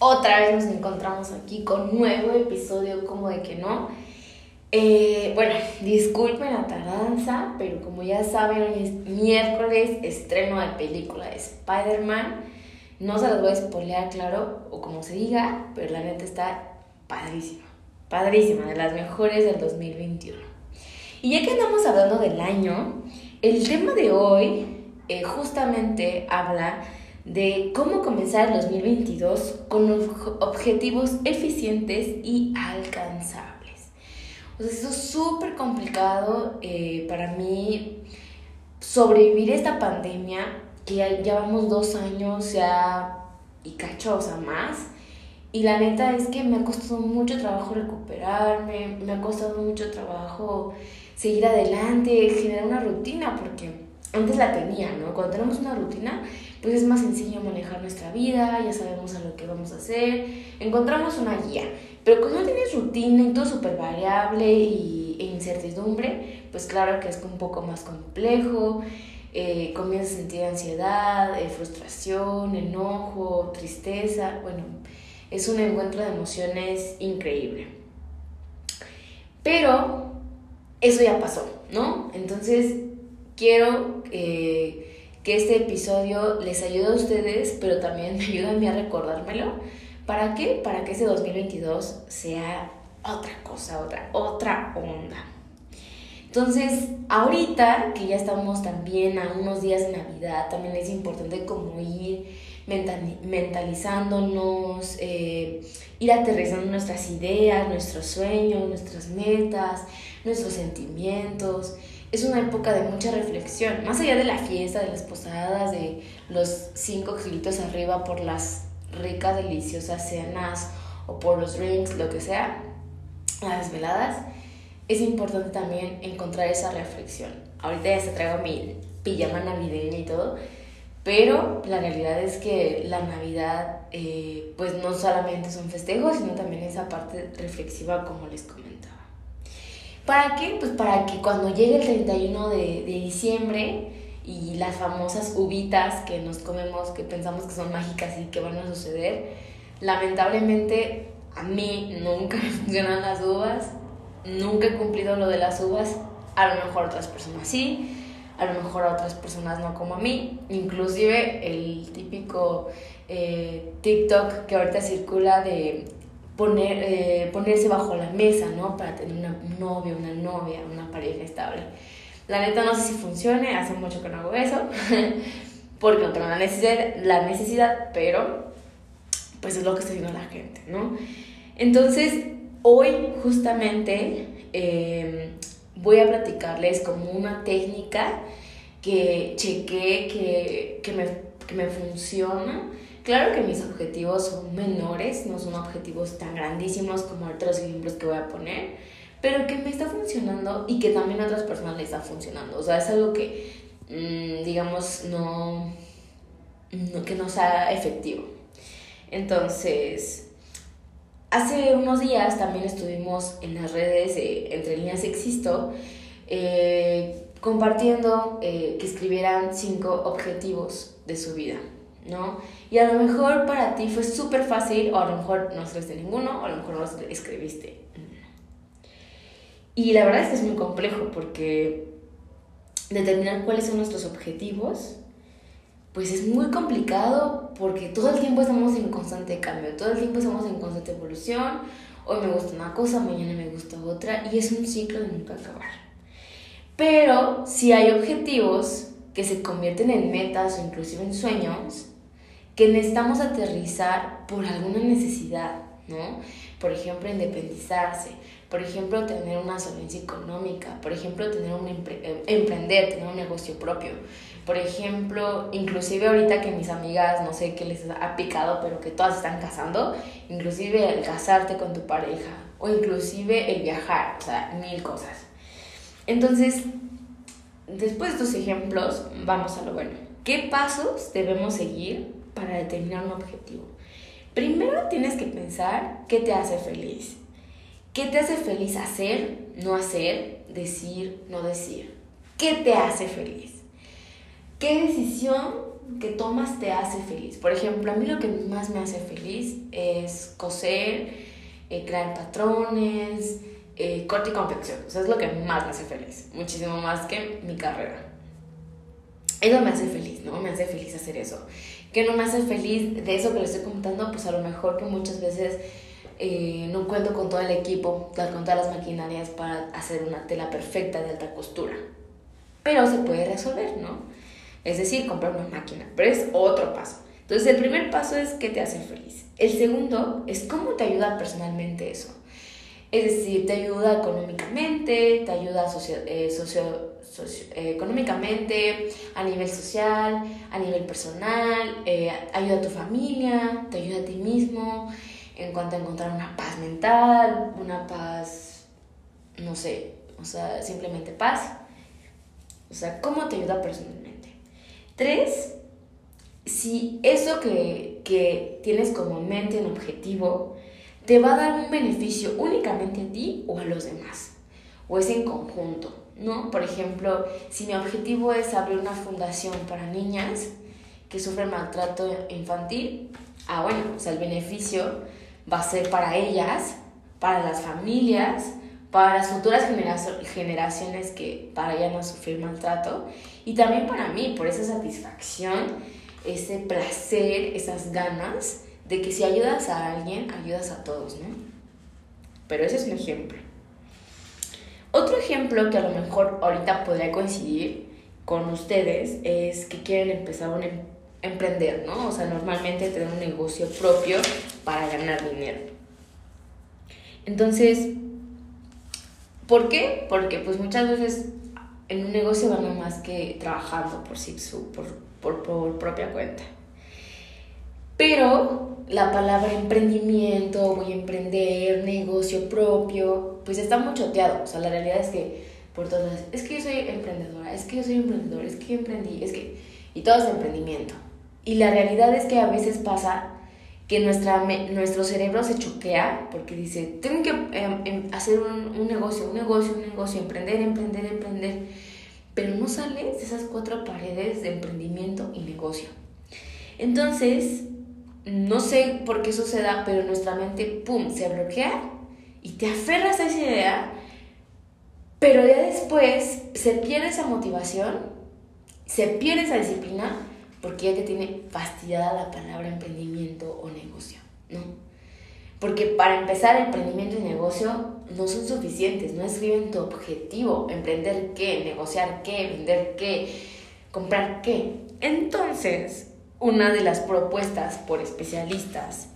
Otra vez nos encontramos aquí con nuevo episodio, como de que no. Eh, bueno, disculpen la tardanza, pero como ya saben, hoy es miércoles, estreno de película de Spider-Man. No se las voy a spoilear, claro, o como se diga, pero la neta está padrísima. Padrísima, de las mejores del 2021. Y ya que andamos hablando del año, el tema de hoy eh, justamente habla de cómo comenzar el 2022 con objetivos eficientes y alcanzables. O sea, eso es súper complicado eh, para mí sobrevivir esta pandemia, que ya llevamos dos años ya y cachosa más. Y la neta es que me ha costado mucho trabajo recuperarme, me ha costado mucho trabajo seguir adelante, generar una rutina, porque antes la tenía, ¿no? Cuando tenemos una rutina, pues es más sencillo manejar nuestra vida, ya sabemos a lo que vamos a hacer, encontramos una guía. Pero cuando no tienes rutina y todo súper variable y, e incertidumbre, pues claro que es un poco más complejo, eh, comienzas a sentir ansiedad, eh, frustración, enojo, tristeza, bueno, es un encuentro de emociones increíble. Pero eso ya pasó, ¿no? Entonces quiero eh, que este episodio les ayude a ustedes, pero también me ayude a mí a recordármelo. ¿Para qué? Para que ese 2022 sea otra cosa, otra, otra onda. Entonces, ahorita que ya estamos también a unos días de Navidad, también es importante como ir mentalizándonos, eh, ir aterrizando nuestras ideas, nuestros sueños, nuestras metas, nuestros sentimientos es una época de mucha reflexión, más allá de la fiesta, de las posadas, de los cinco kilitos arriba por las ricas, deliciosas cenas o por los drinks, lo que sea, las veladas, es importante también encontrar esa reflexión. Ahorita ya se traigo mi pijama navideña y todo, pero la realidad es que la Navidad, eh, pues no solamente es un festejo, sino también esa parte reflexiva, como les comentaba. ¿Para qué? Pues para que cuando llegue el 31 de, de diciembre y las famosas uvitas que nos comemos, que pensamos que son mágicas y que van a suceder, lamentablemente a mí nunca me funcionan las uvas, nunca he cumplido lo de las uvas, a lo mejor otras personas sí, a lo mejor a otras personas no como a mí, inclusive el típico eh, TikTok que ahorita circula de poner, eh, ponerse bajo la mesa, ¿no? Para tener una, un novio, una novia, una pareja estable. La neta no sé si funcione, hace mucho que no hago eso, porque tengo la necesidad, la necesidad, pero pues es lo que está haciendo la gente, ¿no? Entonces, hoy justamente em, voy a platicarles como una técnica que chequé que, que, me, que me funciona Claro que mis objetivos son menores, no son objetivos tan grandísimos como otros ejemplos que voy a poner, pero que me está funcionando y que también a otras personas les está funcionando. O sea, es algo que, mm, digamos, no, que no sea efectivo. Entonces, hace unos días también estuvimos en las redes Entre Líneas Existo eh, compartiendo eh, que escribieran cinco objetivos de su vida. ¿No? Y a lo mejor para ti fue súper fácil, o a lo mejor no escribiste ninguno, o a lo mejor no escribiste. Y la verdad es que es muy complejo porque determinar cuáles son nuestros objetivos, pues es muy complicado porque todo el tiempo estamos en constante cambio, todo el tiempo estamos en constante evolución. Hoy me gusta una cosa, mañana me gusta otra, y es un ciclo de nunca acabar. Pero si hay objetivos que se convierten en metas o inclusive en sueños, que necesitamos aterrizar por alguna necesidad ¿no? Por ejemplo, independizarse, por ejemplo, tener una solvencia económica, por ejemplo, tener un eh, emprender, tener un negocio propio. Por ejemplo, inclusive ahorita que mis amigas, no sé qué les ha picado, pero que todas están casando, inclusive el casarte con tu pareja o inclusive el viajar, o sea, mil cosas. Entonces, después de estos ejemplos, vamos a lo bueno. ¿Qué pasos debemos seguir para determinar un objetivo? Primero tienes que pensar qué te hace feliz. ¿Qué te hace feliz hacer, no hacer, decir, no decir? ¿Qué te hace feliz? ¿Qué decisión que tomas te hace feliz? Por ejemplo, a mí lo que más me hace feliz es coser, eh, crear patrones, eh, corte y confección. O es lo que más me hace feliz. Muchísimo más que mi carrera. Eso me hace feliz, ¿no? Me hace feliz hacer eso. ¿Qué no me hace feliz de eso que les estoy contando? Pues a lo mejor que muchas veces eh, no cuento con todo el equipo, con todas las maquinarias para hacer una tela perfecta de alta costura. Pero se puede resolver, ¿no? Es decir, comprar una máquina. Pero es otro paso. Entonces, el primer paso es qué te hace feliz. El segundo es cómo te ayuda personalmente eso. Es decir, te ayuda económicamente, te ayuda socio, eh, socio, económicamente, a nivel social, a nivel personal, ayuda a tu familia, te ayuda a ti mismo, en cuanto a encontrar una paz mental, una paz, no sé, o sea, simplemente paz. O sea, ¿cómo te ayuda personalmente? Tres, si eso que, que tienes como mente en objetivo te va a dar un beneficio únicamente a ti o a los demás, o es en conjunto, ¿no? Por ejemplo, si mi objetivo es abrir una fundación para niñas que sufren maltrato infantil, ah, bueno, o sea, el beneficio va a ser para ellas, para las familias, para las futuras generaciones que vayan a sufrir maltrato y también para mí, por esa satisfacción, ese placer, esas ganas de que si ayudas a alguien, ayudas a todos, ¿no? Pero ese es un ejemplo. Otro ejemplo que a lo mejor ahorita podría coincidir con ustedes es que quieren empezar un em-, emprender, ¿no? O sea, normalmente tener un negocio propio para ganar dinero. Entonces, ¿por qué? Porque pues muchas veces en un negocio gana más que trabajando por sí, por, por, por propia cuenta. Pero la palabra emprendimiento, voy a emprender, negocio propio, pues está muy choteado. O sea, la realidad es que por todas es que yo soy emprendedora, es que yo soy emprendedor, es que yo emprendí, es que... Y todo es emprendimiento. Y la realidad es que a veces pasa que nuestra, nuestro cerebro se choquea porque dice, tengo que em, em, hacer un, negocio, un negocio, un negocio, emprender, emprender, emprender. Pero no sales de esas cuatro paredes de emprendimiento y negocio. Entonces, no sé por qué suceda, pero nuestra mente, ¡pum!, se bloquea y te aferras a esa idea, pero ya después se pierde esa motivación, se pierde esa disciplina porque ya te tiene fastidiada la palabra emprendimiento o negocio, ¿no? Porque para empezar, emprendimiento y negocio no son suficientes, no escriben tu objetivo, emprender qué, negociar qué, vender qué, comprar qué. Entonces, una de las propuestas por especialistas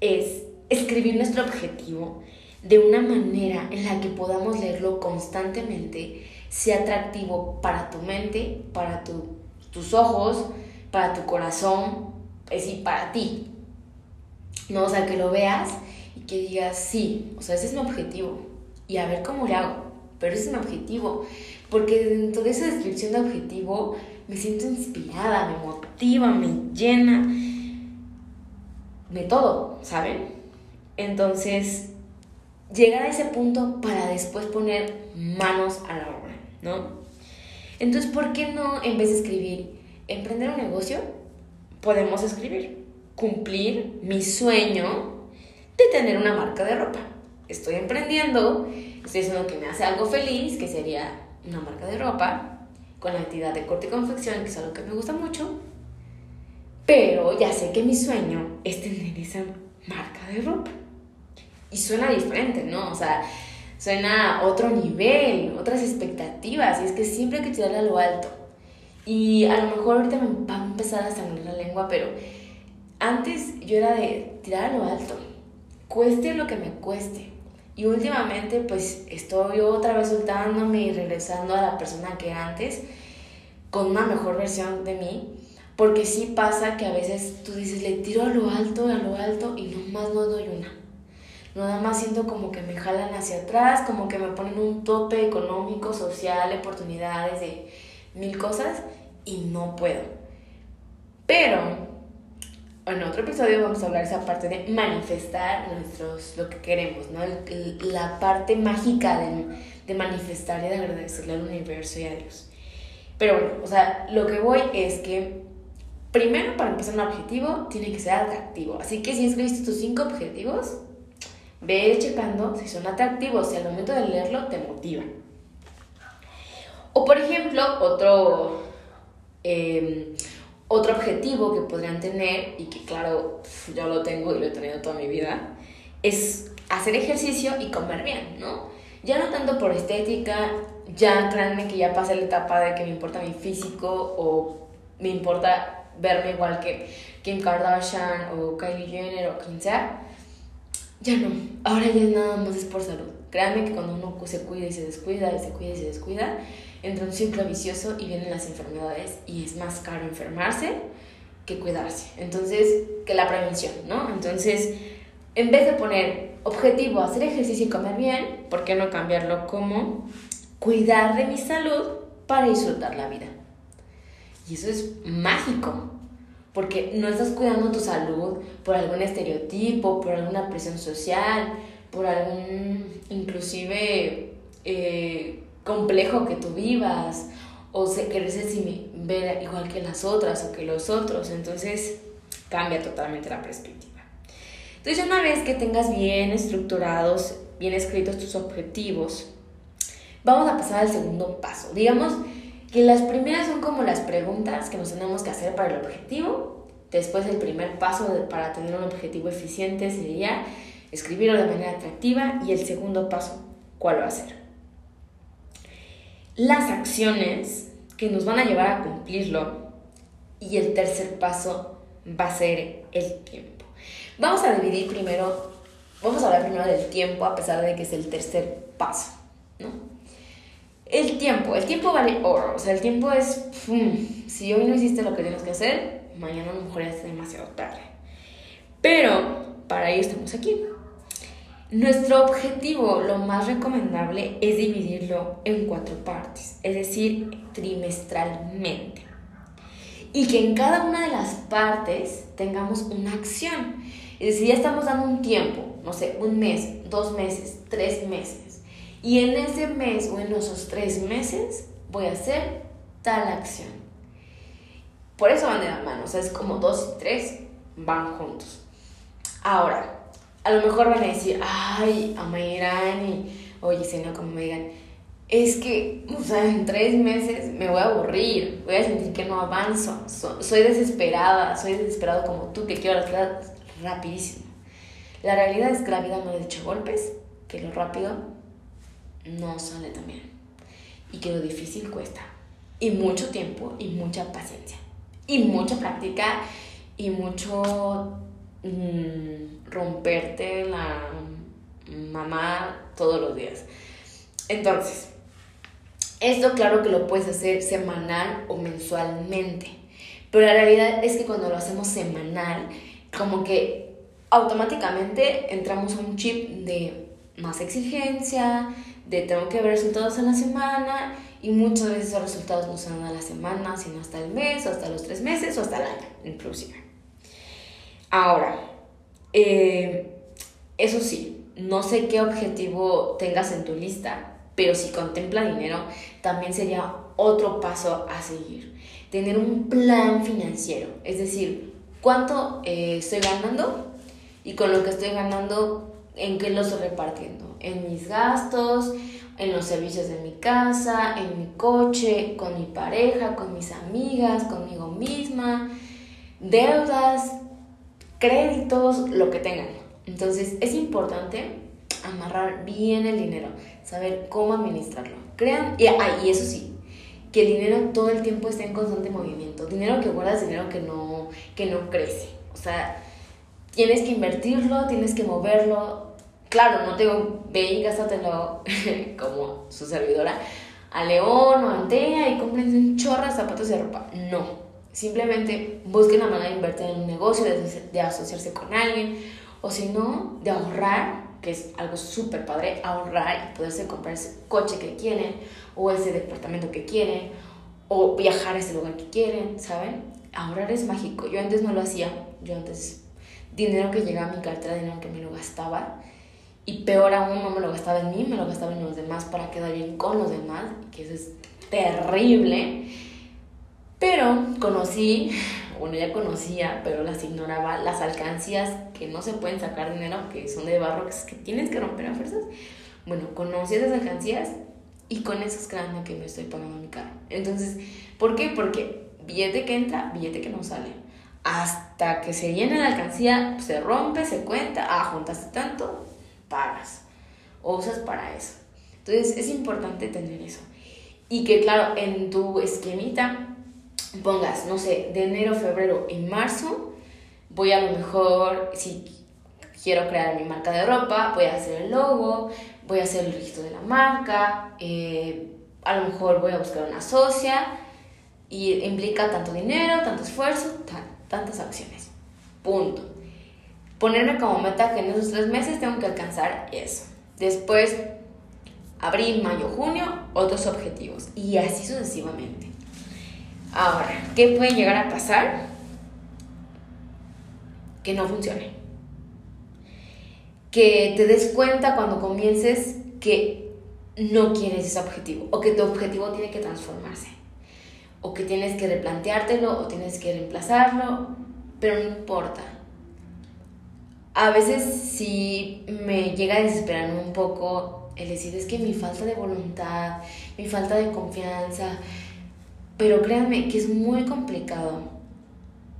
es escribir nuestro objetivo de una manera en la que podamos leerlo constantemente, sea atractivo para tu mente, para tu tus ojos, para tu corazón, es decir, para ti. No, o sea, que lo veas y que digas, sí, o sea, ese es mi objetivo. Y a ver cómo le hago. Pero ese es mi objetivo. Porque dentro de esa descripción de objetivo me siento inspirada, me motiva, me llena, de todo, ¿saben? Entonces, llegar a ese punto para después poner manos a la obra, ¿no? Entonces, ¿por qué no, en vez de escribir, emprender un negocio, podemos escribir, cumplir mi sueño de tener una marca de ropa? Estoy emprendiendo, estoy diciendo que me hace algo feliz, que sería una marca de ropa, con la actividad de corte y confección, que es algo que me gusta mucho, pero ya sé que mi sueño es tener esa marca de ropa. Y suena diferente, ¿no? O sea, suena a otro nivel, otras expectativas, y es que siempre hay que tirarle a lo alto. Y a lo mejor ahorita me va a empezar a sangrar la lengua, pero antes yo era de tirar a lo alto, cueste lo que me cueste. Y últimamente pues estoy otra vez soltándome y regresando a la persona que antes con una mejor versión de mí. Porque sí pasa que a veces tú dices, le tiro a lo alto, a lo alto y nomás no doy una. Nada más siento como que me jalan hacia atrás, como que me ponen un tope económico, social, oportunidades de mil cosas y no puedo. Pero en otro episodio vamos a hablar esa parte de manifestar nuestros, lo que queremos, ¿no? la parte mágica de, de manifestar y de agradecerle al universo y a Dios. Pero bueno, o sea, lo que voy es que primero para empezar un objetivo tiene que ser atractivo. Así que si escribiste tus cinco objetivos, ve checando si son atractivos, si al momento de leerlo te motiva. O por ejemplo, otro, em, otro objetivo que podrían tener, y que claro, yo lo tengo y lo he tenido toda mi vida, es hacer ejercicio y comer bien, ¿no? Ya no tanto por estética, ya créanme que ya pasé la etapa de que me importa mi físico o me importa verme igual que Kim Kardashian o Kylie Jenner o quien sea. Ya no, ahora ya nada más es por salud. Créanme que cuando uno se cuida y se descuida y se cuida y se descuida, entra un ciclo vicioso y vienen las enfermedades y es más caro enfermarse que cuidarse. Entonces, que la prevención, ¿no? Entonces, en vez de poner objetivo hacer ejercicio y comer bien, ¿por qué no cambiarlo como cuidar de mi salud para disfrutar la vida? Y eso es mágico, porque no estás cuidando tu salud por algún estereotipo, por alguna presión social, por algún inclusive eh, complejo que tú vivas, o se, querer ver igual que las otras o que los otros. Entonces cambia totalmente la perspectiva. Entonces una vez que tengas bien estructurados, bien escritos tus objetivos, vamos a pasar al segundo paso. Digamos que las primeras son como las preguntas que nos tenemos que hacer para el objetivo. Después el primer paso para tener un objetivo eficiente sería escribirlo de manera atractiva y el segundo paso, ¿cuál va a ser? Las acciones que nos van a llevar a cumplirlo y el tercer paso va a ser el tiempo. Vamos a dividir primero, vamos a hablar primero del tiempo a pesar de que es el tercer paso, ¿no? El tiempo, el tiempo vale oro, o sea, el tiempo es, si hoy no hiciste lo que tienes que hacer, mañana a lo mejor es demasiado tarde. Pero para ello estamos aquí. Nuestro objetivo, lo más recomendable, es dividirlo en cuatro partes, es decir, trimestralmente. Y que en cada una de las partes tengamos una acción. Es decir, ya estamos dando un tiempo, no sé, un mes, dos meses, tres meses. Y en ese mes o en esos tres meses voy a hacer tal acción. Por eso van de la mano, o sea, es como dos y tres van juntos. Ahora, a lo mejor van a decir, ay, Amairani, oye, si no, como me digan, es que, o sea, en tres meses me voy a aburrir, voy a sentir que no avanzo, soy desesperada, soy desesperado como tú, que quiero las cosas rapidísimo. La realidad es que la vida no es de golpes, que lo rápido no sale tan bien y que lo difícil cuesta, y mucho tiempo, y mucha paciencia, y mucha práctica, y mucho Mm, romperte la mamá todos los días. Entonces, esto claro que lo puedes hacer semanal o mensualmente, pero la realidad es que cuando lo hacemos semanal, como que automáticamente entramos a un chip de más exigencia, de tengo que ver resultados en la semana y muchas veces esos resultados no son a la semana, sino hasta el mes, o hasta los tres meses, o hasta el año, inclusive. Ahora, eh, eso sí, no sé qué objetivo tengas en tu lista, pero si contempla dinero, también sería otro paso a seguir. Tener un plan financiero, es decir, cuánto eh, estoy ganando y con lo que estoy ganando, en qué lo estoy repartiendo. En mis gastos, en los servicios de mi casa, en mi coche, con mi pareja, con mis amigas, conmigo misma, deudas, créditos, lo que tengan. Entonces es importante amarrar bien el dinero, saber cómo administrarlo. Crean, y, ah, y eso sí, que el dinero todo el tiempo esté en constante movimiento. Dinero que guardas, dinero que no, que no crece. O sea, tienes que invertirlo, tienes que moverlo. Claro, no te digo, ve y gástatelo como su servidora a León o a Antena y compren un chorro de zapatos de ropa. No. Simplemente busquen la manera de invertir en un negocio, de, asociarse con alguien, o si no, de ahorrar, que es algo súper padre, ahorrar y poderse comprar ese coche que quieren, o ese departamento que quieren, o viajar a ese lugar que quieren, ¿saben? Ahorrar es mágico. Yo antes no lo hacía, yo antes dinero que llegaba a mi cartera, dinero que me lo gastaba, y peor aún, no me lo gastaba en mí, me lo gastaba en los demás para quedar bien con los demás, que eso es terrible. Pero conocí, bueno, ya conocía, pero las ignoraba, las alcancías que no se pueden sacar dinero, que son de barro, que, tienes que romper a fuerzas. Bueno, conocí esas alcancías y con eso es creando que me estoy pagando mi carro. Entonces, ¿por qué? Porque billete que entra, billete que no sale. Hasta que se llena la alcancía, se rompe, se cuenta, ah, juntaste tanto, pagas o usas para eso. Entonces es importante tener eso. Y que claro, en tu esquemita pongas, no sé, de enero, febrero y marzo, voy a lo mejor, si quiero crear mi marca de ropa, voy a hacer el logo, voy a hacer el registro de la marca, eh, a lo mejor voy a buscar una socia y implica tanto dinero, tanto esfuerzo, tantas acciones. Punto ponerme como meta que en esos tres meses tengo que alcanzar eso. Después, abril, mayo, junio, otros objetivos. Y así sucesivamente. Ahora, ¿qué puede llegar a pasar? Que no funcione. Que te des cuenta cuando comiences que no quieres ese objetivo o que tu objetivo tiene que transformarse o que tienes que replanteártelo o tienes que reemplazarlo, pero no importa a veces sí me llega a desesperar un poco el decir es que mi falta de voluntad, mi falta de confianza, pero créanme que es muy complicado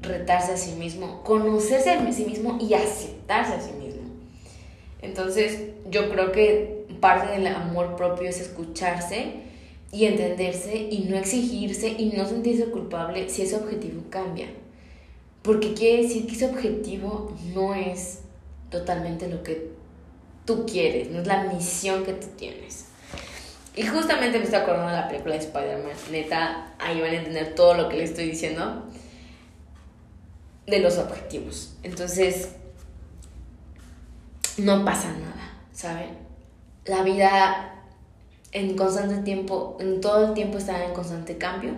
retarse a sí mismo, conocerse a sí mismo y aceptarse a sí mismo. Entonces yo creo que parte del amor propio es escucharse y entenderse y no exigirse y no sentirse culpable si ese objetivo cambia. Porque quiere decir que ese objetivo no es totalmente lo que tú quieres, no es la misión que tú tienes. Y justamente me estoy acordando de la película de Spider-Man. Neta, ahí van a entender todo lo que le estoy diciendo de los objetivos. Entonces, no pasa nada, ¿saben? La vida en constante tiempo, en todo el tiempo está en constante cambio.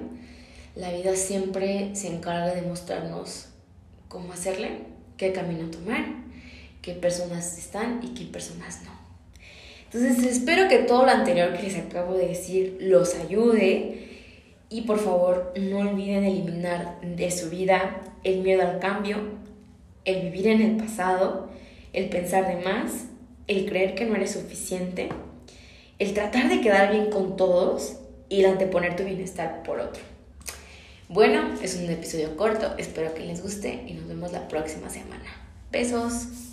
La vida siempre se encarga de mostrarnos cómo hacerle, qué camino tomar, qué personas están y qué personas no. Entonces espero que todo lo anterior que les acabo de decir los ayude y por favor no olviden eliminar de su vida el miedo al cambio, el vivir en el pasado, el pensar de más, el creer que no eres suficiente, el tratar de quedar bien con todos y el anteponer tu bienestar por otro. Bueno, es un episodio corto, espero que les guste y nos vemos la próxima semana. Besos.